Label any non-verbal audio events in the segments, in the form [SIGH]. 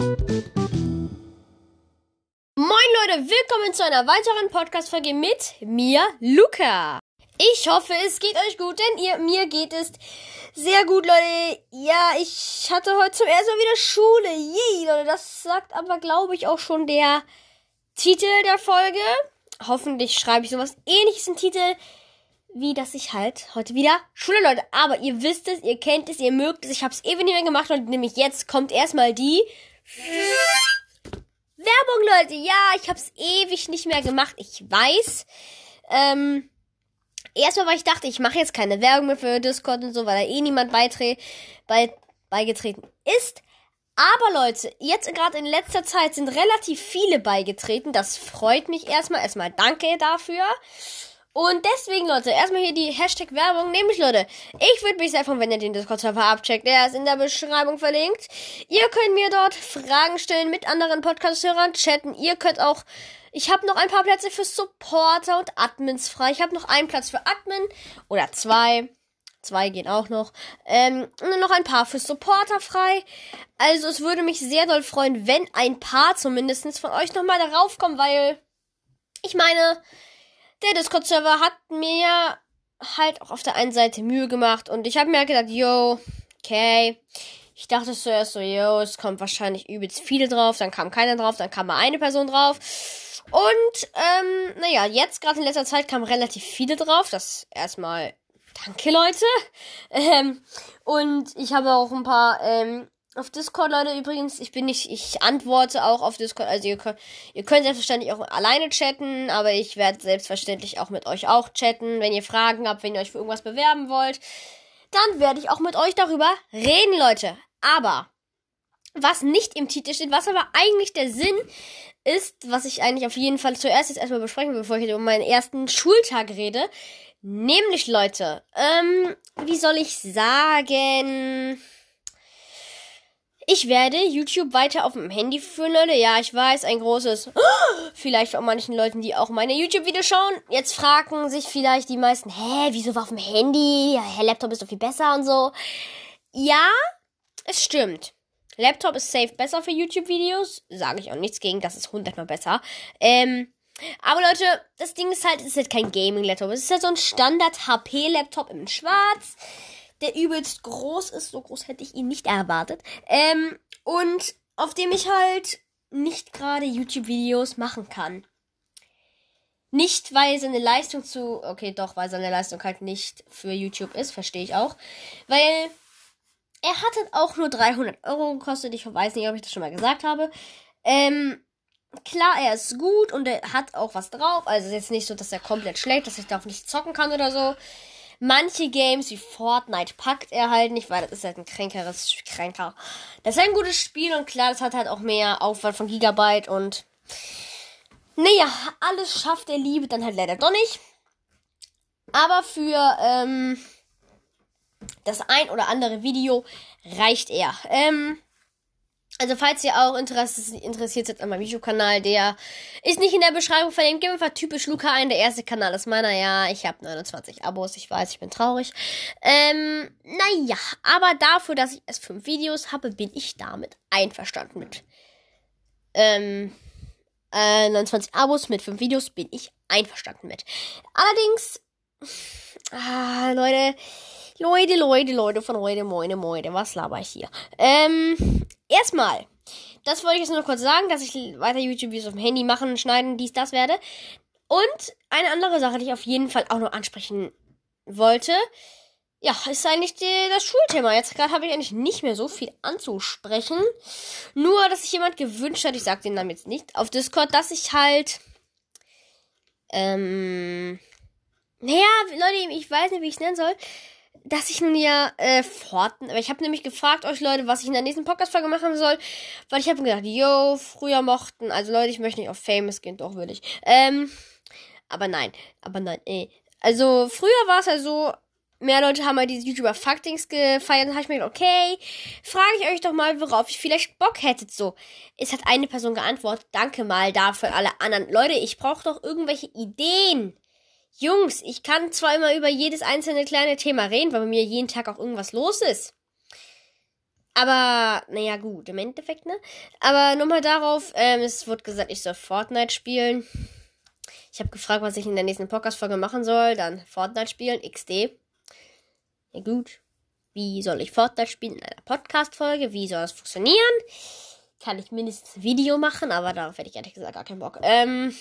Moin Leute, willkommen zu einer weiteren Podcast-Folge mit mir, Luca. Ich hoffe, es geht euch gut, denn ihr, mir geht es sehr gut, Leute. Ja, ich hatte heute zum ersten Mal wieder Schule. Yay, Leute, das sagt aber, glaube ich, auch schon der Titel der Folge. Hoffentlich schreibe ich sowas ähnliches im Titel, wie dass ich halt heute wieder Schule, Leute. Aber ihr wisst es, ihr kennt es, ihr mögt es. Ich habe es ewig nicht mehr gemacht und nämlich jetzt kommt erstmal die Werbung, Leute. Ja, ich habe es ewig nicht mehr gemacht. Ich weiß. Ähm, erstmal, weil ich dachte, ich mache jetzt keine Werbung mehr für Discord und so, weil da eh niemand beitre bei beigetreten ist. Aber Leute, jetzt gerade in letzter Zeit sind relativ viele beigetreten. Das freut mich erstmal. Erstmal danke dafür. Und deswegen, Leute, erstmal hier die Hashtag-Werbung. Nämlich, Leute, ich würde mich sehr freuen, wenn ihr den Discord-Server abcheckt. Der ist in der Beschreibung verlinkt. Ihr könnt mir dort Fragen stellen, mit anderen Podcast-Hörern chatten. Ihr könnt auch... Ich habe noch ein paar Plätze für Supporter und Admins frei. Ich habe noch einen Platz für Admin oder zwei. Zwei gehen auch noch. Ähm, und noch ein paar für Supporter frei. Also es würde mich sehr doll freuen, wenn ein paar zumindest von euch nochmal darauf kommen, weil ich meine, der Discord-Server hat mir halt auch auf der einen Seite Mühe gemacht und ich habe mir gedacht, yo, okay. Ich dachte zuerst so, yo, es kommt wahrscheinlich übelst viele drauf, dann kam keiner drauf, dann kam mal eine Person drauf. Und, ähm, naja, jetzt gerade in letzter Zeit kamen relativ viele drauf. Das erstmal danke, Leute. [LAUGHS] Ähm, und ich habe auch ein paar, ähm, auf Discord, Leute, übrigens, ich bin nicht, ich antworte auch auf Discord. Also ihr könnt, ihr könnt selbstverständlich auch alleine chatten, aber ich werde selbstverständlich auch mit euch auch chatten. Wenn ihr Fragen habt, wenn ihr euch für irgendwas bewerben wollt, dann werde ich auch mit euch darüber reden, Leute. Aber was nicht im Titel steht, was aber eigentlich der Sinn ist, was ich eigentlich auf jeden Fall zuerst jetzt erstmal besprechen will, bevor ich über meinen ersten Schultag rede. Nämlich, Leute, ähm, wie soll ich sagen? Ich werde YouTube weiter auf dem Handy führen, Leute. Ja, ich weiß, ein großes. [GASPS] Vielleicht von manchen Leuten, die auch meine YouTube-Videos schauen. Jetzt fragen sich vielleicht die meisten, hä, wieso war auf dem Handy? Ja, Herr Laptop ist doch viel besser und so. Ja, es stimmt. Laptop ist safe besser für YouTube-Videos. Sage ich auch nichts gegen, das ist hundertmal besser. Ähm, aber Leute, das Ding ist halt, es ist halt kein Gaming-Laptop. Es ist halt so ein Standard-HP-Laptop in schwarz der übelst groß ist. So groß hätte ich ihn nicht erwartet. Ähm, und auf dem ich halt nicht gerade YouTube-Videos machen kann. Nicht, weil seine Leistung zu. Okay, doch, weil seine Leistung halt nicht für YouTube ist, verstehe ich auch. Weil er hat halt auch nur 300 Euro gekostet. Ich weiß nicht, ob ich das schon mal gesagt habe. Ähm, klar, er ist gut und er hat auch was drauf. Also ist jetzt nicht so, dass er komplett schlecht, dass ich darauf nicht zocken kann oder so. Manche Games wie Fortnite packt er halt nicht, weil das ist halt ein kränkeres Kränker. Das ist ein gutes Spiel und klar, das hat halt auch mehr Aufwand von Gigabyte und naja, alles schafft er Liebe dann halt leider doch nicht. Aber für ähm, das ein oder andere Video reicht er. Ähm, also falls ihr auch interessiert seid an meinem YouTube-Kanal, der ist nicht in der Beschreibung verlinkt. Gib einfach typisch Luca ein. Der erste Kanal ist meiner. Ja, ich habe 29 Abos. Ich weiß, ich bin traurig. Ähm, naja, aber dafür, dass ich erst 5 Videos habe, bin ich damit einverstanden mit. Ähm, äh, 29 Abos mit 5 Videos bin ich einverstanden mit. Allerdings, ah, Leute, Leute, Leute, Leute von heute, moine, moine, was laber ich hier? Ähm, erstmal, das wollte ich jetzt nur kurz sagen, dass ich weiter YouTube-Videos auf dem Handy machen, schneiden, dies, das werde. Und eine andere Sache, die ich auf jeden Fall auch noch ansprechen wollte, ja, ist eigentlich die, das Schulthema. Jetzt gerade habe ich eigentlich nicht mehr so viel anzusprechen. Nur, dass sich jemand gewünscht hat, ich sage den Namen jetzt nicht, auf Discord, dass ich halt, ähm, naja, Leute, ich weiß nicht, wie ich es nennen soll dass ich mir äh, Fortnite, ich habe nämlich gefragt euch Leute, was ich in der nächsten Podcast-Folge machen soll, weil ich habe gedacht, yo, früher mochten, also Leute, ich möchte nicht auf Famous gehen, doch will ich. Ähm, aber nein, aber nein, eh. Also früher war es ja so, mehr Leute haben halt diese YouTuber Fucktings gefeiert, dann habe ich mir gedacht, okay, frage ich euch doch mal, worauf ich vielleicht Bock hättet so. Es hat eine Person geantwortet, danke mal dafür alle anderen. Leute, ich brauche doch irgendwelche Ideen. Jungs, ich kann zwar immer über jedes einzelne kleine Thema reden, weil bei mir jeden Tag auch irgendwas los ist. Aber, naja, gut, im Endeffekt, ne? Aber nochmal darauf, ähm, es wurde gesagt, ich soll Fortnite spielen. Ich habe gefragt, was ich in der nächsten Podcast-Folge machen soll. Dann Fortnite spielen, XD. Ja, gut. Wie soll ich Fortnite spielen in einer Podcast-Folge? Wie soll das funktionieren? Kann ich mindestens ein Video machen, aber darauf hätte ich ehrlich gesagt gar keinen Bock. Ähm,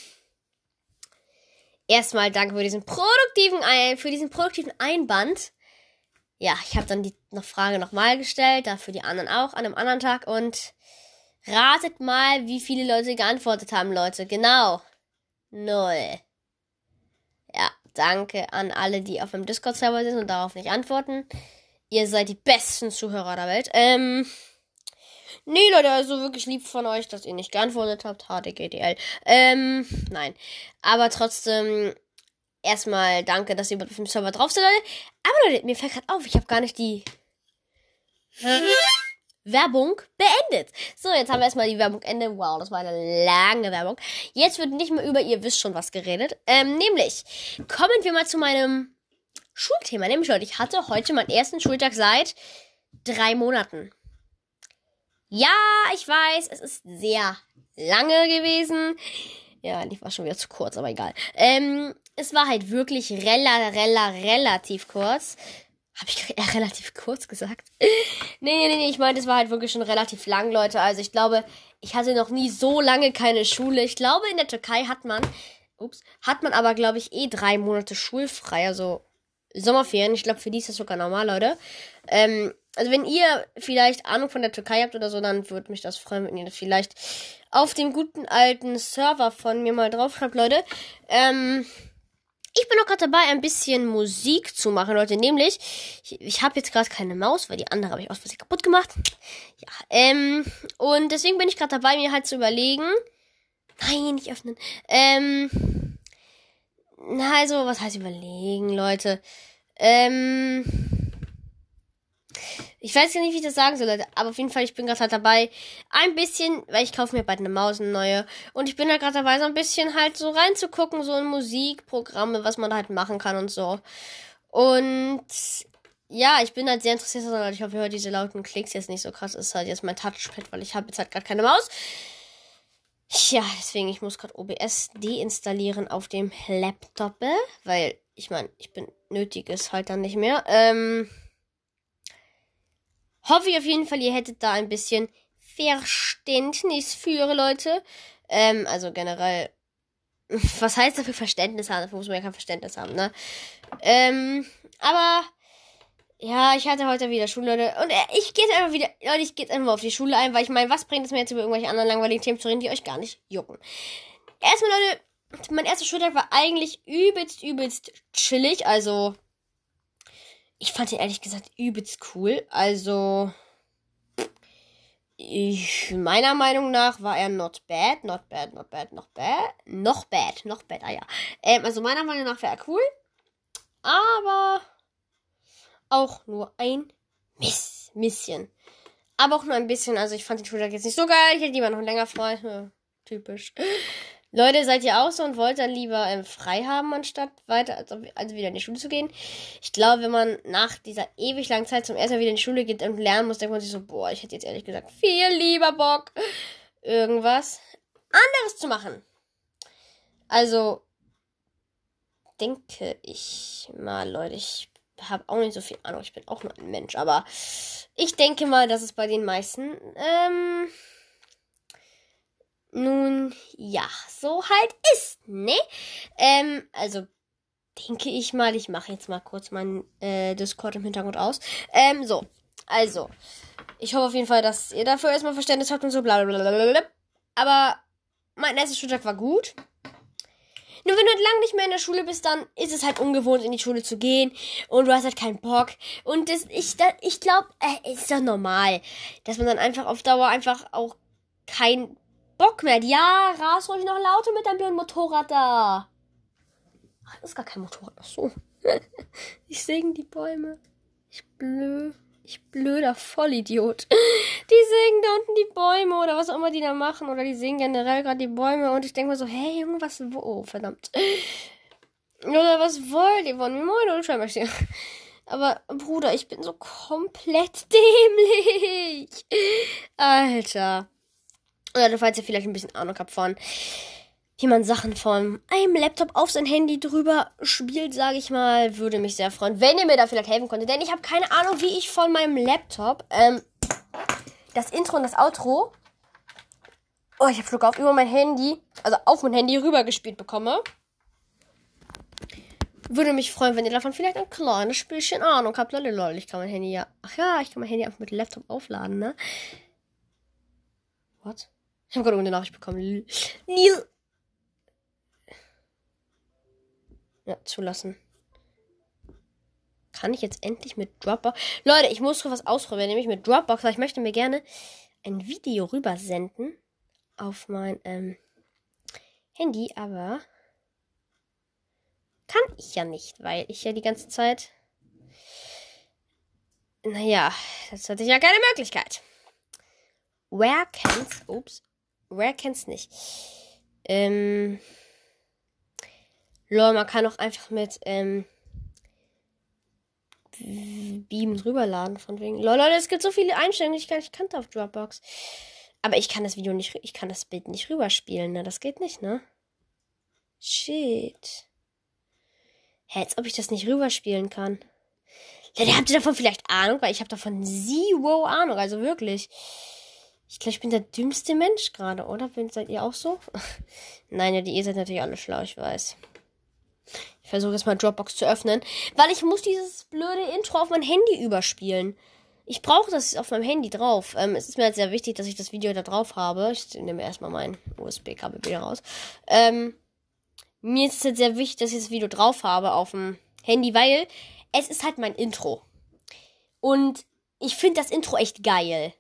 erstmal danke für diesen produktiven, Ein für diesen produktiven Einband ja, ich habe dann die noch Frage nochmal gestellt, dafür die anderen auch an einem anderen Tag und ratet mal, wie viele Leute geantwortet haben, Leute. Genau. Null. Ja, danke an alle, die auf dem Discord-Server sind und darauf nicht antworten. Ihr seid die besten Zuhörer der Welt. Ähm. Nee, Leute, also wirklich lieb von euch, dass ihr nicht geantwortet habt. HDGDL. Ähm, nein. Aber trotzdem, erstmal danke, dass ihr über dem Server drauf seid, Leute. Aber Leute, mir fällt gerade auf, ich habe gar nicht die Werbung beendet. So, jetzt haben wir erstmal die Werbung Ende. Wow, das war eine lange Werbung. Jetzt wird nicht mehr über ihr wisst schon was geredet. Ähm, nämlich, kommen wir mal zu meinem Schulthema. Nämlich, Leute, ich hatte heute meinen ersten Schultag seit drei Monaten. Ja, ich weiß, es ist sehr lange gewesen. Ja, die war schon wieder zu kurz, aber egal. Ähm, es war halt wirklich rela, rela, relativ kurz. Habe ich [LAUGHS] äh, relativ kurz gesagt? [LAUGHS] nee, nee, nee, ich meine, es war halt wirklich schon relativ lang, Leute. Also ich glaube, ich hatte noch nie so lange keine Schule. Ich glaube, in der Türkei hat man, ups, hat man aber, glaube ich, eh drei Monate schulfrei. Also Sommerferien. Ich glaube, für die ist das sogar normal, Leute. Ähm, also wenn ihr vielleicht Ahnung von der Türkei habt oder so, dann würde mich das freuen, wenn ihr das vielleicht auf dem guten alten Server von mir mal draufschreibt, Leute. Ähm, ich bin auch gerade dabei, ein bisschen Musik zu machen, Leute. Nämlich, ich, ich habe jetzt gerade keine Maus, weil die andere habe ich aus Versehen kaputt gemacht. Ja, ähm, und deswegen bin ich gerade dabei, mir halt zu überlegen. Nein, nicht öffnen. Ähm, na, also, was heißt überlegen, Leute? Ähm, ich weiß ja nicht, wie ich das sagen soll, Leute. Aber auf jeden Fall, ich bin gerade halt dabei, ein bisschen, weil ich kaufe mir bald eine Maus, eine neue. Und ich bin halt gerade dabei, so ein bisschen halt so reinzugucken, so in Musikprogramme, was man halt machen kann und so. Und ja, ich bin halt sehr interessiert daran. Ich hoffe, ihr hört diese lauten Klicks jetzt nicht so krass. Ist halt jetzt mein Touchpad, weil ich habe jetzt halt gerade keine Maus. Ja, deswegen, ich muss gerade OBS deinstallieren auf dem Laptop, weil ich meine, ich bin nötiges halt dann nicht mehr. Ähm, hoffe ich auf jeden Fall, ihr hättet da ein bisschen Verständnis für, Leute. Ähm, also generell, [LAUGHS] was heißt dafür Verständnis haben? Dafür muss man ja kein Verständnis haben, ne? Ähm, aber, ja, ich hatte heute wieder Schule, Leute. Und äh, ich gehe einfach wieder, Leute, ich gehe einfach auf die Schule ein, weil ich meine, was bringt es mir jetzt über irgendwelche anderen langweiligen Themen zu reden, die euch gar nicht jucken? Erstmal, Leute, mein erster Schultag war eigentlich übelst, übelst chillig, also, ich fand ihn ehrlich gesagt übelst cool. Also, ich, meiner Meinung nach war er not bad, not bad, not bad, not bad, noch bad, noch bad, ah ja. Ähm, also meiner Meinung nach war er cool, aber auch nur ein Miss, Misschen. Aber auch nur ein bisschen, also ich fand den Schultag jetzt nicht so geil, ich hätte lieber noch länger frei, [LAUGHS] typisch. Leute, seid ihr auch so und wollt dann lieber ähm, frei haben, anstatt weiter, also, also wieder in die Schule zu gehen? Ich glaube, wenn man nach dieser ewig langen Zeit zum ersten Mal wieder in die Schule geht und lernen muss, denkt man sich so, boah, ich hätte jetzt ehrlich gesagt viel lieber Bock, irgendwas anderes zu machen. Also, denke ich mal, Leute, ich habe auch nicht so viel Ahnung, ich bin auch nur ein Mensch, aber ich denke mal, dass es bei den meisten, ähm, nun, ja, so halt ist, ne? Ähm, also denke ich mal, ich mache jetzt mal kurz meinen äh, Discord im Hintergrund aus. Ähm, so, also, ich hoffe auf jeden Fall, dass ihr dafür erstmal Verständnis habt und so, bla bla. Aber mein erster Schultag war gut. Nur wenn du halt lang nicht mehr in der Schule bist, dann ist es halt ungewohnt, in die Schule zu gehen. Und du hast halt keinen Bock. Und das, ich, da, ich glaube, äh, ist doch normal, dass man dann einfach auf Dauer einfach auch kein Bock mehr. Ja, ras ruhig noch lauter mit deinem blöden Motorrad da. Ach, das ist gar kein Motorrad. Ach so. [LAUGHS] ich sägen die Bäume. Ich blö. Ich blöder Vollidiot. Die sägen da unten die Bäume oder was auch immer die da machen. Oder die sägen generell gerade die Bäume. Und ich denke mir so, hey, Junge, was. Oh, verdammt. Oder was wollt ihr von mir? Moin, oder Scheinmaschine. Aber Bruder, ich bin so komplett [LAUGHS] dämlich. Alter. Oder falls ihr vielleicht ein bisschen Ahnung habt von, wie man Sachen von einem Laptop auf sein Handy drüber spielt, sage ich mal, würde mich sehr freuen, wenn ihr mir da vielleicht helfen könntet. Denn ich habe keine Ahnung, wie ich von meinem Laptop ähm, das Intro und das Outro, oh, ich habe Flug auf, über mein Handy, also auf mein Handy rübergespielt bekomme. Würde mich freuen, wenn ihr davon vielleicht ein kleines Spielchen Ahnung habt. Lololol, ich kann mein Handy ja. Ach ja, ich kann mein Handy einfach mit Laptop aufladen, ne? What? Ich habe gerade eine Nachricht bekommen. Neil. Ja, zulassen. Kann ich jetzt endlich mit Dropbox. Leute, ich muss was ausprobieren, nämlich mit Dropbox, weil ich möchte mir gerne ein Video rübersenden auf mein ähm, Handy, aber kann ich ja nicht, weil ich ja die ganze Zeit. Naja, das hatte ich ja keine Möglichkeit. Wer kennt's? Ups. Wer kennt's nicht? Ähm. Lol, man kann auch einfach mit ähm, Beam drüberladen, von wegen. Lol, Leute, es gibt so viele Einstellungen, die ich gar nicht kannte auf Dropbox. Aber ich kann das Video nicht, ich kann das Bild nicht rüberspielen, ne? Das geht nicht, ne? Shit. Hä, als ob ich das nicht rüberspielen kann. Ja, habt ihr davon vielleicht Ahnung, weil ich habe davon zero Ahnung, also wirklich. Ich glaube, ich bin der dümmste Mensch gerade, oder? seid ihr auch so? [LAUGHS] Nein, ja, die ihr seid natürlich alle schlau, ich weiß. Ich versuche jetzt mal Dropbox zu öffnen, weil ich muss dieses blöde Intro auf mein Handy überspielen. Ich brauche das auf meinem Handy drauf. Ähm, es ist mir halt sehr wichtig, dass ich das Video da drauf habe. Ich nehme erstmal mein USB-Kabel wieder raus. Ähm, mir ist es halt sehr wichtig, dass ich das Video drauf habe auf dem Handy, weil es ist halt mein Intro. Und ich finde das Intro echt geil.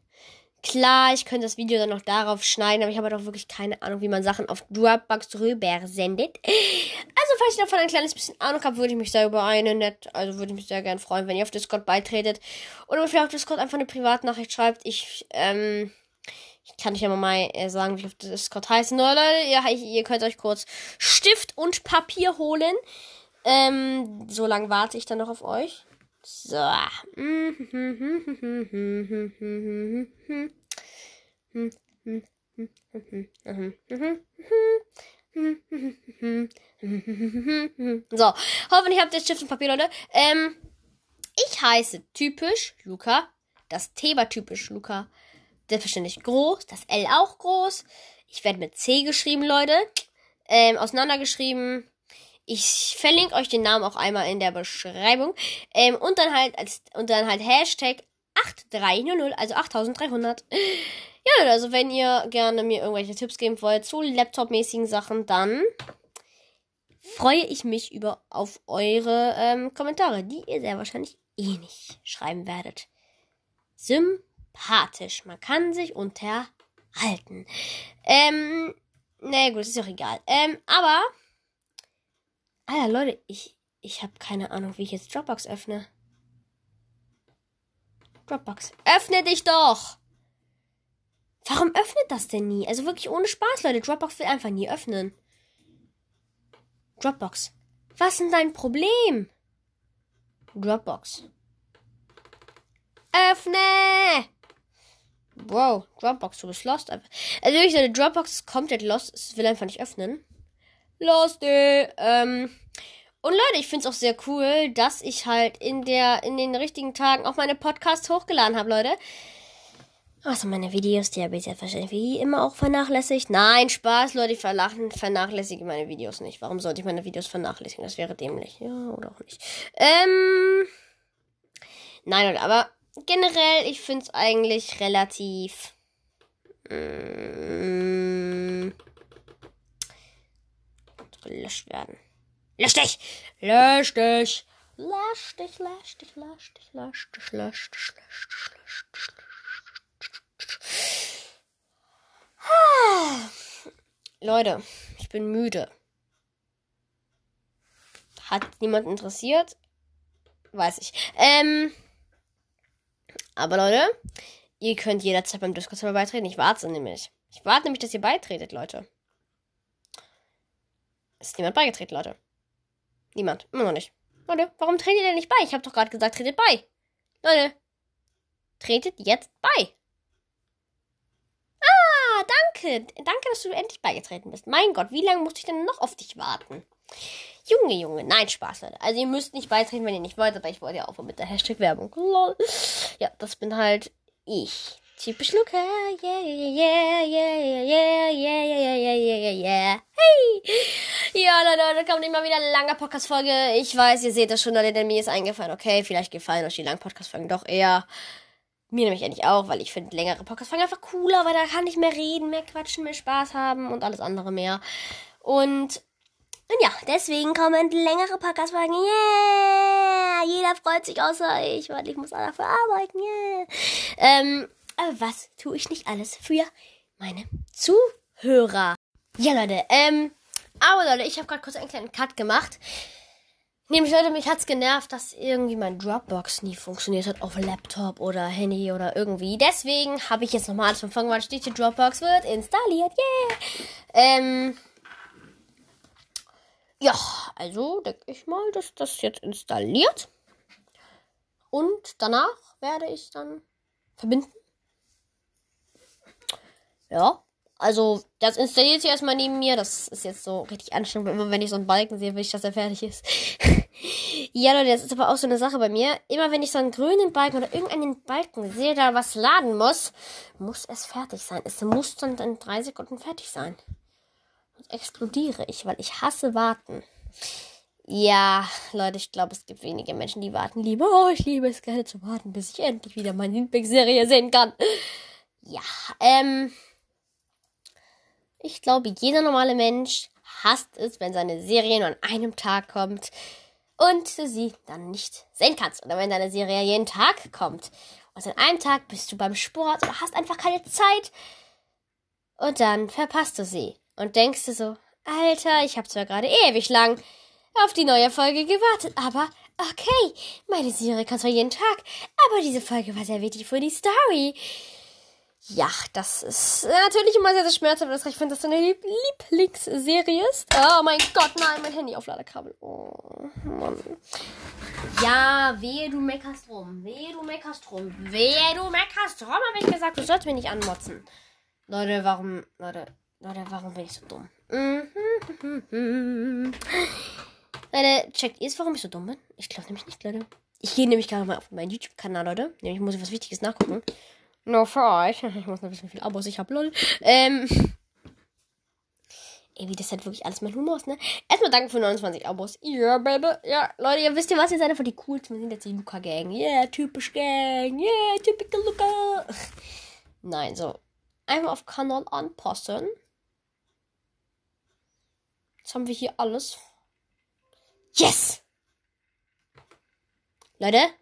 Klar, ich könnte das Video dann noch darauf schneiden, aber ich habe doch wirklich keine Ahnung, wie man Sachen auf Dropbox rüber sendet. Also, falls ihr davon ein kleines bisschen Ahnung habt, würde ich mich sehr über eine nett, also würde ich mich sehr gerne freuen, wenn ihr auf Discord beitretet. Oder vielleicht auf Discord einfach eine Privatnachricht schreibt. Ich, ähm, ich kann euch ja mal äh, sagen, wie auf Discord heißt. Nur Leute, ihr, ihr könnt euch kurz Stift und Papier holen. Ähm, so lange warte ich dann noch auf euch. So. So, hoffentlich habt ihr Stift und Papier, Leute. Ähm, ich heiße typisch Luca. Das T war typisch Luca. Selbstverständlich groß. Das L auch groß. Ich werde mit C geschrieben, Leute. Ähm, auseinandergeschrieben. Ich verlinke euch den Namen auch einmal in der Beschreibung. Ähm, und dann halt als und dann halt Hashtag 8300, also 8300. Ja, also wenn ihr gerne mir irgendwelche Tipps geben wollt zu Laptop-mäßigen Sachen, dann freue ich mich über auf eure ähm, Kommentare, die ihr sehr wahrscheinlich eh nicht schreiben werdet. Sympathisch. Man kann sich unterhalten. Ähm, naja, gut, ist auch egal. Ähm, aber Alter, Leute, ich, ich habe keine Ahnung, wie ich jetzt Dropbox öffne. Dropbox. Öffne dich doch! Warum öffnet das denn nie? Also wirklich ohne Spaß, Leute. Dropbox will einfach nie öffnen. Dropbox. Was ist denn dein Problem? Dropbox. Öffne! Wow, Dropbox, du bist lost. Also wirklich, Dropbox ist komplett lost. Es will einfach nicht öffnen. Lost, ähm, und Leute, ich finde es auch sehr cool, dass ich halt in der, in den richtigen Tagen auch meine Podcasts hochgeladen habe, Leute. Also meine Videos, die habe ich wahrscheinlich wie immer auch vernachlässigt. Nein, Spaß, Leute, ich vernachlässige meine Videos nicht. Warum sollte ich meine Videos vernachlässigen? Das wäre dämlich. Ja, oder auch nicht. Ähm. Nein, Leute, aber generell, ich finde es eigentlich relativ. Mm, gelöscht werden. Lösch dich! Lösch dich! Lösch dich, lösch dich, lösch dich, lösch dich, lösch dich, lösch dich, lösch dich, Leute, ich bin müde. Hat niemand interessiert? Weiß ich. Ähm. Aber Leute, ihr könnt jederzeit beim Discord-Server beitreten. Ich warte nämlich. Ich warte nämlich, dass ihr beitretet, Leute. Ist niemand beigetreten, Leute. Niemand. Immer noch nicht. Leute, warum tretet ihr nicht bei? Ich habe doch gerade gesagt, tretet bei. Leute, tretet jetzt bei. Ah, danke. Danke, dass du endlich beigetreten bist. Mein Gott, wie lange musste ich denn noch auf dich warten? Junge, Junge, nein, Spaß, Leute. Also ihr müsst nicht beitreten, wenn ihr nicht wollt, aber ich wollte ja aufhören mit der Hashtag-Werbung. Lol. Ja, das bin halt ich. Typisch Luca. Yeah, yeah, yeah, yeah, yeah, yeah, yeah, yeah, yeah, yeah, yeah. Hey! Ja, Leute, da kommt immer wieder eine lange Podcast-Folge. Ich weiß, ihr seht das schon, Leute, denn mir ist eingefallen, okay, vielleicht gefallen euch die langen Podcast-Folgen doch eher. Mir nämlich eigentlich auch, weil ich finde längere Podcast-Folgen einfach cooler, weil da kann ich mehr reden, mehr quatschen, mehr Spaß haben und alles andere mehr. Und und ja, deswegen kommen längere Podcast-Folgen. Yeah! Jeder freut sich außer ich, weil ich muss dafür arbeiten. Yeah! Ähm, aber was tue ich nicht alles für meine Zuhörer? Ja, Leute, ähm, aber Leute, ich habe gerade kurz einen kleinen Cut gemacht. Nämlich, Leute, mich hat's genervt, dass irgendwie mein Dropbox nie funktioniert hat auf Laptop oder Handy oder irgendwie. Deswegen habe ich jetzt nochmal alles von Anfang an steht hier, Dropbox wird installiert. Yeah! Ähm, ja, also denke ich mal, dass das jetzt installiert. Und danach werde ich dann verbinden. Ja, also das installiert sich erstmal neben mir. Das ist jetzt so richtig anstrengend. Immer wenn ich so einen Balken sehe, will ich, dass er fertig ist. [LAUGHS] ja, Leute, das ist aber auch so eine Sache bei mir. Immer wenn ich so einen grünen Balken oder irgendeinen Balken sehe, da was laden muss, muss es fertig sein. Es muss dann in drei Sekunden fertig sein explodiere ich, weil ich hasse warten. Ja, Leute, ich glaube, es gibt wenige Menschen, die warten lieber. Oh, ich liebe es gerne zu warten, bis ich endlich wieder meine Lieblingsserie sehen kann. Ja, ähm. Ich glaube, jeder normale Mensch hasst es, wenn seine Serie nur an einem Tag kommt und du sie dann nicht sehen kannst. Oder wenn deine Serie jeden Tag kommt. Und an einem Tag bist du beim Sport oder hast einfach keine Zeit. Und dann verpasst du sie und denkst du so, Alter, ich habe zwar gerade ewig lang auf die neue Folge gewartet, aber okay, meine Serie kann zwar jeden Tag, aber diese Folge war sehr wichtig für die Story. Ja, das ist natürlich immer sehr, sehr schmerzhaft, ich finde, das deine Lieb Lieblingsserie ist. Oh mein Gott, nein, mein Handy auf Ladekabel. Oh, Mann. Ja, wehe, du meckerst rum. Wehe, du meckerst rum. Wehe, du meckerst rum, habe ich gesagt, du sollst mich nicht anmotzen. Leute, warum, Leute, Leute, warum bin ich so dumm? [LAUGHS] Leute, checkt ihr es, warum ich so dumm bin? Ich glaube nämlich nicht, Leute. Ich gehe nämlich gerade mal auf meinen YouTube-Kanal, Leute. Nämlich muss ich was Wichtiges nachgucken. No euch. [LAUGHS] Ich muss wissen, wie viele Abos ich habe, lol. Ähm. Ey, wie das halt wirklich alles mein Humor ist, ne? Erstmal danke für 29 Abos. Ja, yeah, Baby. Ja, Leute, ihr wisst ja was, ihr seid einfach die coolsten. Wir sind jetzt die Luca-Gang. Yeah, typisch Gang. Yeah, typical Luca. [LAUGHS] Nein, so. Einmal auf Kanal anpassen. Jetzt haben wir hier alles. Yes! Leute.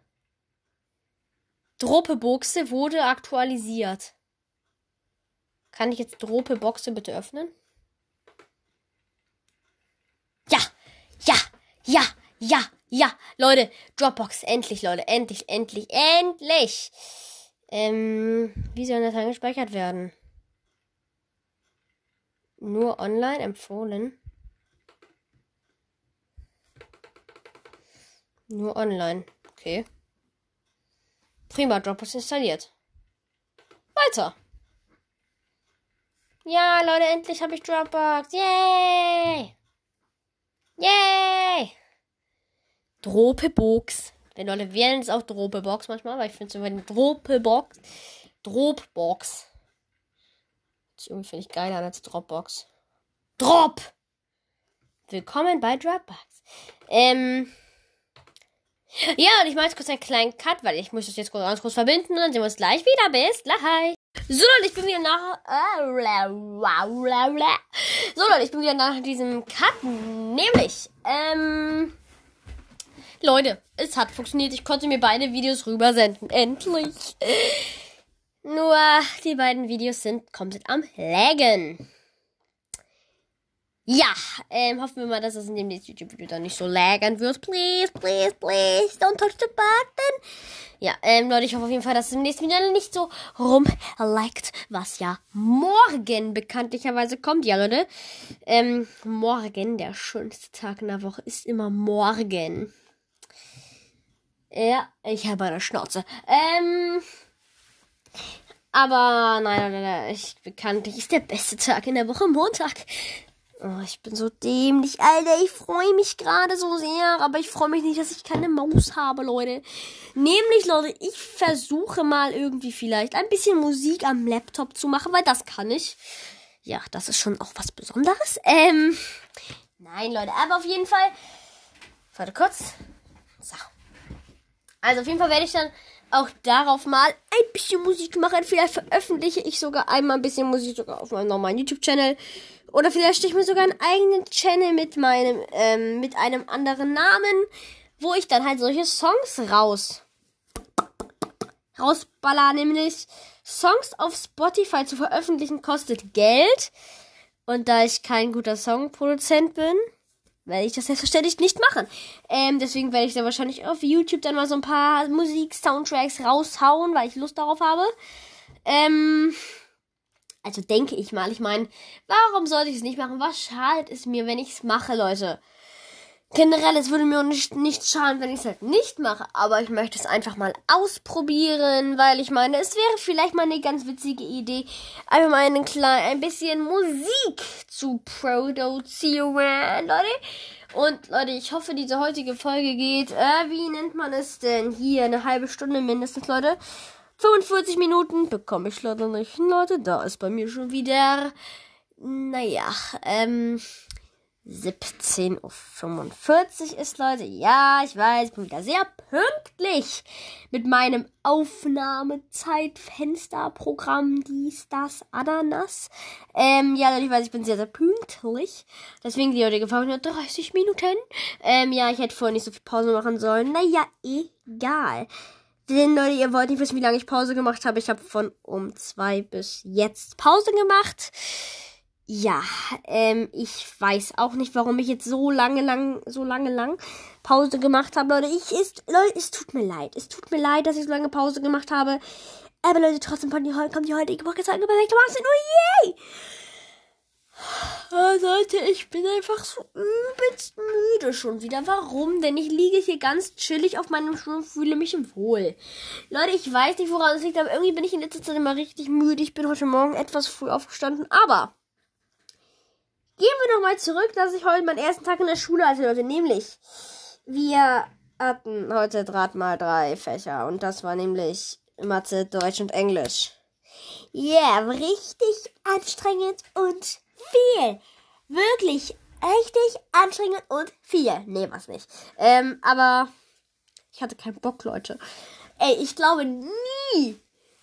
Droppe-Boxe wurde aktualisiert. Kann ich jetzt Droppe-Boxe bitte öffnen? Ja! Ja! Ja! Ja! Ja! Leute, Dropbox. Endlich, Leute. Endlich, endlich, endlich! Ähm, wie soll das eingespeichert werden? Nur online empfohlen. Nur online. Okay. Prima, Dropbox installiert. Weiter. Ja, Leute, endlich habe ich Dropbox. Yay! Yay! Dropebox. Wenn Leute wählen es auch Dropebox manchmal, weil ich finde es immer die Dropebox. Dropbox. Das irgendwie finde ich geiler als Dropbox. Drop! Willkommen bei Dropbox. Ähm. Ja, und ich mache jetzt kurz einen kleinen Cut, weil ich muss das jetzt ganz kurz verbinden und dann sehen wir uns gleich wieder. Bis gleich. So, Leute, ich bin wieder nach. So, Leute, ich bin wieder nach diesem Cut. Nämlich, ähm. Leute, es hat funktioniert. Ich konnte mir beide Videos rübersenden. Endlich. Nur die beiden Videos sind komplett am Laggen. Ja, ähm, hoffen wir mal, dass es in dem nächsten YouTube-Video dann nicht so lagern wird. Please, please, please, don't touch the button. Ja, ähm, Leute, ich hoffe auf jeden Fall, dass es im nächsten Video nicht so rumliked, was ja morgen bekanntlicherweise kommt. Ja, Leute, ähm, morgen, der schönste Tag in der Woche, ist immer morgen. Ja, ich habe eine Schnauze. Ähm. Aber nein, nein, nein, ich bekanntlich ist der beste Tag in der Woche Montag. Oh, ich bin so dämlich, Alter. Ich freue mich gerade so sehr, aber ich freue mich nicht, dass ich keine Maus habe, Leute. Nämlich, Leute, ich versuche mal irgendwie vielleicht ein bisschen Musik am Laptop zu machen, weil das kann ich. Ja, das ist schon auch was Besonderes. Ähm, nein, Leute, aber auf jeden Fall. Warte kurz. So. Also auf jeden Fall werde ich dann auch darauf mal ein bisschen Musik machen. Vielleicht veröffentliche ich sogar einmal ein bisschen Musik sogar auf meinem normalen YouTube-Channel. Oder vielleicht stehe ich mir sogar einen eigenen Channel mit meinem, ähm, mit einem anderen Namen, wo ich dann halt solche Songs raus, rausballer, nämlich Songs auf Spotify zu veröffentlichen kostet Geld. Und da ich kein guter Songproduzent bin, werde ich das selbstverständlich nicht machen. Ähm, deswegen werde ich da wahrscheinlich auf YouTube dann mal so ein paar Musik-Soundtracks raushauen, weil ich Lust darauf habe. Ähm, also denke ich mal. Ich meine, warum sollte ich es nicht machen? Was schadet es mir, wenn ich es mache, Leute? Generell, es würde mir nicht, nicht schaden, wenn ich es halt nicht mache. Aber ich möchte es einfach mal ausprobieren, weil ich meine, es wäre vielleicht mal eine ganz witzige Idee, einfach mal einen kleinen, ein bisschen Musik zu produzieren, Leute. Und Leute, ich hoffe, diese heutige Folge geht, äh, wie nennt man es denn? Hier, eine halbe Stunde mindestens, Leute. 45 Minuten bekomme ich leider nicht, Leute. Da ist bei mir schon wieder, naja, ähm, 17.45 Uhr ist, Leute. Ja, ich weiß, ich bin wieder sehr pünktlich mit meinem Aufnahmezeitfensterprogramm, dies, das, Ananas. Ähm, ja, ich weiß, ich bin sehr, sehr pünktlich. Deswegen die heutige Folge nur 30 Minuten. Ähm, ja, ich hätte vorher nicht so viel Pause machen sollen. Naja, egal. Denn Leute, ihr wollt nicht wissen, wie lange ich Pause gemacht habe. Ich habe von um zwei bis jetzt Pause gemacht. Ja, ähm, ich weiß auch nicht, warum ich jetzt so lange, lang, so lange, lang Pause gemacht habe, Leute. Ich ist, Leute, es tut mir leid. Es tut mir leid, dass ich so lange Pause gemacht habe. Aber Leute, trotzdem kommt die, kommt die heutige jetzt perfekt um 18 Uhr. Yay! Oh, Leute, ich bin einfach so übelst müde schon wieder. Warum? Denn ich liege hier ganz chillig auf meinem Stuhl und fühle mich wohl. Leute, ich weiß nicht, woran es liegt, aber irgendwie bin ich in letzter Zeit immer richtig müde. Ich bin heute Morgen etwas früh aufgestanden, aber Gehen wir nochmal zurück, dass ich heute meinen ersten Tag in der Schule hatte, Leute. Nämlich, wir hatten heute Draht mal drei Fächer. Und das war nämlich Mathe, Deutsch und Englisch. Yeah, richtig anstrengend und viel. Wirklich richtig anstrengend und viel. Nee, was nicht. Ähm, aber ich hatte keinen Bock, Leute. Ey, ich glaube nie,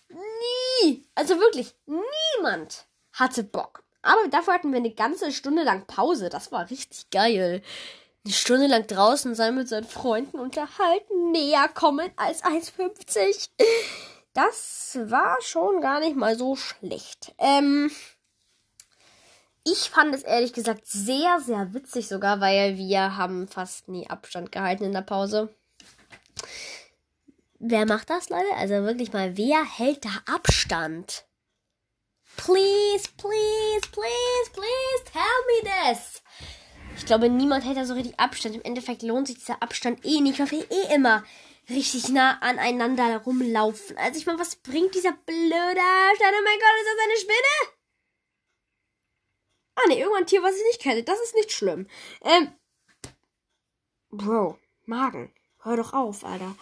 nie, also wirklich niemand hatte Bock. Aber dafür hatten wir eine ganze Stunde lang Pause. Das war richtig geil. Eine Stunde lang draußen sein mit seinen Freunden unterhalten, näher kommen als 1,50. Das war schon gar nicht mal so schlecht. Ähm, ich fand es ehrlich gesagt sehr, sehr witzig sogar, weil wir haben fast nie Abstand gehalten in der Pause. Wer macht das, Leute? Also wirklich mal, wer hält da Abstand? Please, please, please, please, tell me this. Ich glaube, niemand hält da so richtig Abstand. Im Endeffekt lohnt sich dieser Abstand eh nicht, weil wir eh immer richtig nah aneinander rumlaufen. Also ich meine, was bringt dieser blöde Abstand? Oh mein Gott, ist das eine Spinne? Ah ne, irgendwann ein Tier, was ich nicht kenne. Das ist nicht schlimm. Ähm. Bro, Magen. Hör doch auf, Alter.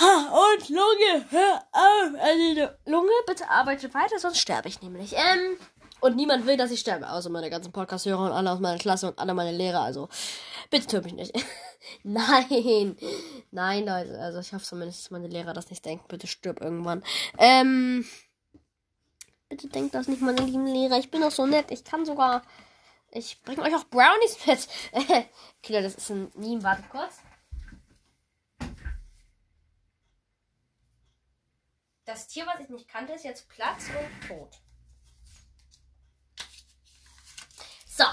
Ha, und Lunge, hör auf. Also, Lunge, bitte arbeite weiter, sonst sterbe ich nämlich. Ähm, und niemand will, dass ich sterbe, außer meine ganzen Podcast-Hörer und alle aus meiner Klasse und alle meine Lehrer. Also, bitte töte mich nicht. [LAUGHS] Nein. Nein, Leute. Also, ich hoffe zumindest, dass meine Lehrer das nicht denken. Bitte stirb irgendwann. Ähm, bitte denkt das nicht, meine lieben Lehrer. Ich bin doch so nett. Ich kann sogar. Ich bringe euch auch Brownies mit. [LAUGHS] okay, das ist ein Meme. Warte kurz. Das Tier, was ich nicht kannte, ist jetzt Platz und tot. So,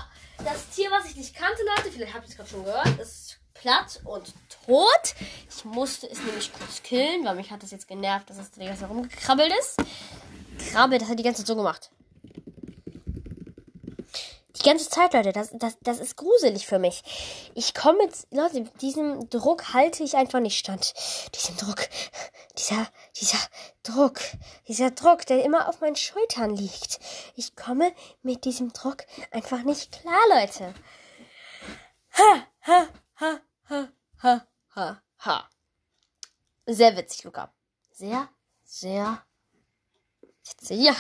das Tier, was ich nicht kannte, Leute, vielleicht habt ihr es gerade schon gehört, ist platt und tot. Ich musste es nämlich kurz killen, weil mich hat das jetzt genervt, dass es Zeit rumgekrabbelt ist. Krabbelt, das hat die ganze Zeit so gemacht. Die ganze Zeit, Leute, das, das, das ist gruselig für mich. Ich komme jetzt, Leute, diesem Druck halte ich einfach nicht stand. Diesen Druck, dieser, dieser Druck, dieser Druck, der immer auf meinen Schultern liegt. Ich komme mit diesem Druck einfach nicht klar, Leute. Ha, ha, ha, ha, ha, ha, ha. Sehr witzig, Luca. Sehr, sehr. [LAUGHS] Ja.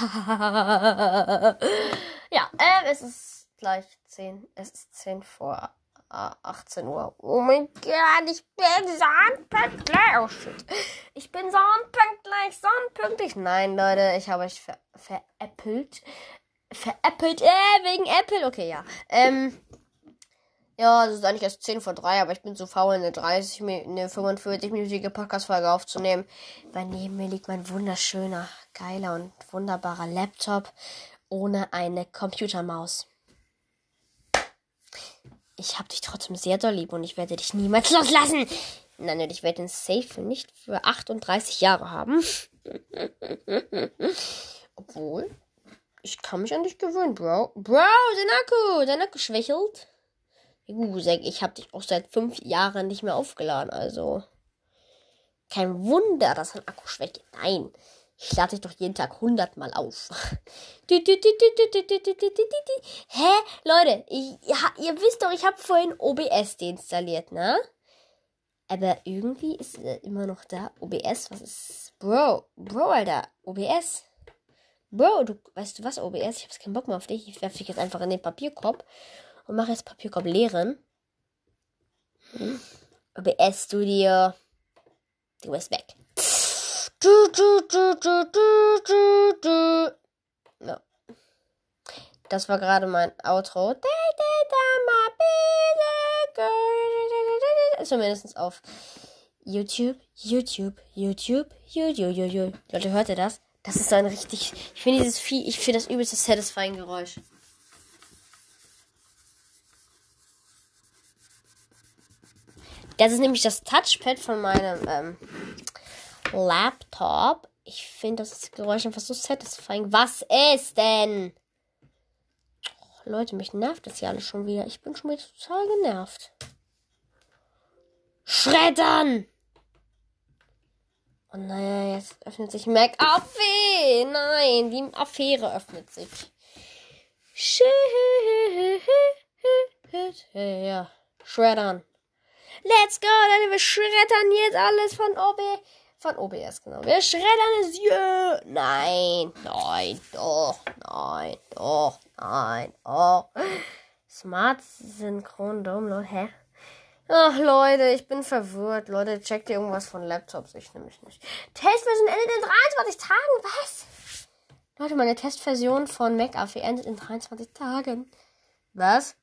Ja, ähm, es ist gleich 10. Es ist 10 vor äh, 18 Uhr. Oh mein Gott, ich bin sonnenpünktlich. Oh shit. Ich bin sonnenpünktlich, sonnenpünktlich. Nein, Leute, ich habe euch ver veräppelt. Veräppelt, äh, wegen Apple. Okay, ja. Ähm, ja, es ist eigentlich erst 10 vor 3, aber ich bin zu faul, eine 30, eine 45-minütige Podcast-Folge aufzunehmen. Weil neben mir liegt mein wunderschöner, geiler und wunderbarer Laptop ohne eine Computermaus. Ich hab dich trotzdem sehr doll lieb und ich werde dich niemals [LAUGHS] loslassen. Nein, ich werde den Safe nicht für 38 Jahre haben. [LAUGHS] Obwohl, ich kann mich an dich gewöhnen, Bro. Bro, dein Akku, dein Akku schwächelt. Ich hab dich auch seit fünf Jahren nicht mehr aufgeladen, also. Kein Wunder, dass dein Akku schwächelt. Nein. Ich lade dich doch jeden Tag hundertmal auf. Hä? Leute, ich, ihr wisst doch, ich habe vorhin OBS deinstalliert, ne? Aber irgendwie ist er immer noch da. OBS, was ist. Bro, Bro, Alter. OBS. Bro, du weißt du was, OBS? Ich habe keinen Bock mehr auf dich. Ich werfe dich jetzt einfach in den Papierkorb und mache jetzt Papierkorb leeren. OBS Studio. Du bist weg. Du, du, du, du, du, du, du. Ja. Das war gerade mein Outro. Zumindest auf YouTube, YouTube, YouTube, YouTube, YouTube. Leute, hört ihr das? Das ist so ein richtig. Ich finde dieses Vieh, ich finde das übelste satisfying Geräusch. Das ist nämlich das Touchpad von meinem ähm, Laptop. Ich finde das Geräusch einfach so satisfying. Was ist denn? Oh, Leute, mich nervt das ja alles schon wieder. Ich bin schon wieder total genervt. Schreddern! Oh naja, jetzt öffnet sich McAfee. Nein, die Affäre öffnet sich. Schreddern. Let's go, Leute, wir schreddern jetzt alles von OB von OBS, genau. Wir schreddern es. Yeah. Nein, nein, doch, nein, doch, nein, doch. Smart Synchron Download, hä? Ach, Leute, ich bin verwirrt. Leute, checkt ihr irgendwas von Laptops? Ich nämlich nicht. Testversion endet in 23 Tagen. Was? Leute, meine Testversion von McAfee endet in 23 Tagen. Was?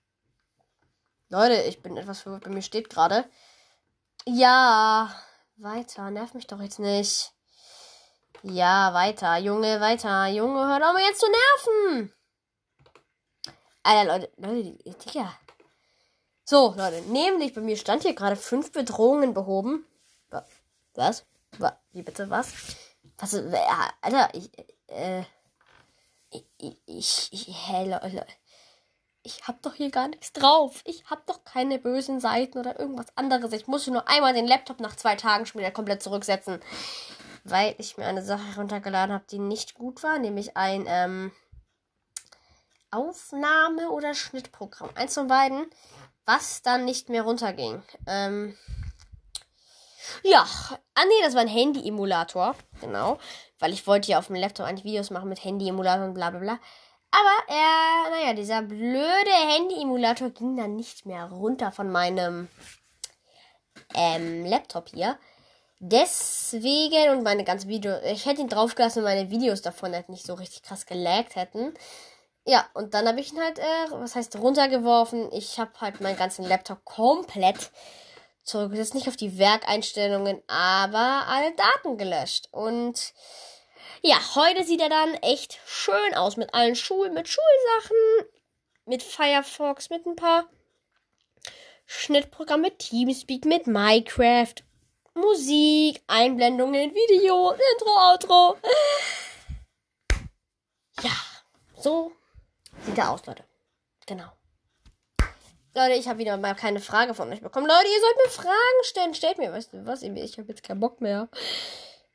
Leute, ich bin etwas verwirrt. Bei mir steht gerade. Ja. Weiter, nerv mich doch jetzt nicht. Ja, weiter, Junge, weiter. Junge, hör doch mal jetzt zu nerven. Alter, Leute, Leute, Digga. So, Leute, nämlich bei mir stand hier gerade fünf Bedrohungen behoben. Was? Wie bitte, was? Was, Alter, ich, äh, ich, ich, ich, hä, Leute ich hab doch hier gar nichts drauf. Ich hab doch keine bösen Seiten oder irgendwas anderes. Ich muss nur einmal den Laptop nach zwei Tagen schon wieder komplett zurücksetzen. Weil ich mir eine Sache heruntergeladen habe, die nicht gut war, nämlich ein ähm, Aufnahme- oder Schnittprogramm. Eins von beiden, was dann nicht mehr runterging. Ähm, ja, ah nee, das war ein Handy-Emulator. Genau. Weil ich wollte ja auf dem Laptop eigentlich Videos machen mit Handy-Emulator und bla bla bla. Aber er, naja, dieser blöde Handy-Emulator ging dann nicht mehr runter von meinem ähm, Laptop hier. Deswegen und meine ganzen Videos, ich hätte ihn draufgelassen, wenn meine Videos davon halt nicht so richtig krass gelaggt hätten. Ja, und dann habe ich ihn halt, äh, was heißt runtergeworfen. Ich habe halt meinen ganzen Laptop komplett zurückgesetzt. Nicht auf die Werkeinstellungen, aber alle Daten gelöscht. Und ja, heute sieht er dann echt schön aus mit allen Schulen, mit Schulsachen, mit Firefox, mit ein paar Schnittprogrammen, mit Teamspeak, mit Minecraft, Musik, Einblendungen, Video, Intro, Outro. Ja, so sieht er aus, Leute. Genau. Leute, ich habe wieder mal keine Frage von euch bekommen. Leute, ihr sollt mir Fragen stellen. Stellt mir, weißt du was? Ich habe jetzt keinen Bock mehr.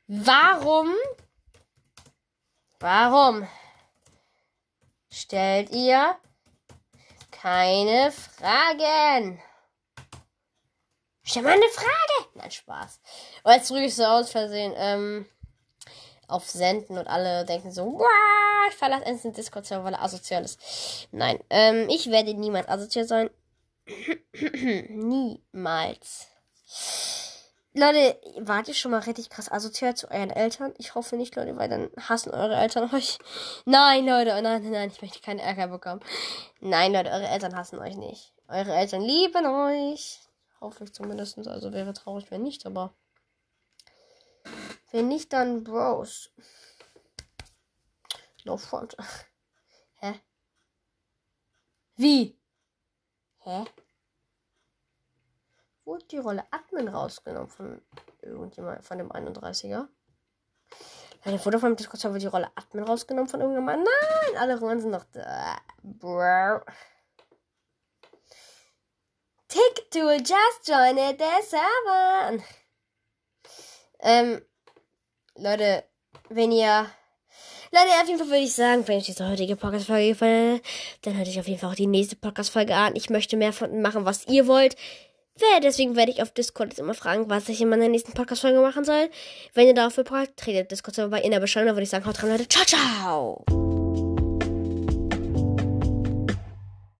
Warum? Warum stellt ihr keine Fragen? Stell mal eine Frage! Nein, Spaß. Und jetzt drücke ich so aus Versehen ähm, auf Senden und alle denken so, wow, ich verlasse endlich den Discord-Server, weil er asozial ist. Nein, ähm, ich werde niemals asozial sein. [CLEARS THROAT] Niemals. Leute, wart ihr schon mal richtig krass asozial zu euren Eltern? Ich hoffe nicht, Leute, weil dann hassen eure Eltern [LAUGHS] euch. Nein, Leute, nein, nein, nein, ich möchte keinen Ärger bekommen. Nein, Leute, eure Eltern hassen euch nicht. Eure Eltern lieben euch. Hoffe ich zumindest. Also wäre traurig, wenn nicht, aber. Wenn nicht, dann Bros. No front. [LAUGHS] Hä? Wie? Hä? Wurde die Rolle Admin rausgenommen von irgendjemand, von dem 31er? Ja, wurde vom Discord-Server die Rolle Admin rausgenommen von irgendjemandem. Nein, alle Rollen sind noch da. Bro. TickTool just joined the server. Ähm, Leute, wenn ihr. Leute, auf jeden Fall würde ich sagen, wenn euch diese heutige Podcast-Folge gefallen hat, dann hört euch auf jeden Fall auch die nächste Podcast-Folge an. Ich möchte mehr von machen, was ihr wollt. Deswegen werde ich auf Discord jetzt immer fragen, was ich in meiner nächsten Podcast-Folge machen soll. Wenn ihr dafür braucht, tretet Discord bei in der Beschreibung. Dann würde ich sagen, haut rein, Leute. Ciao, ciao!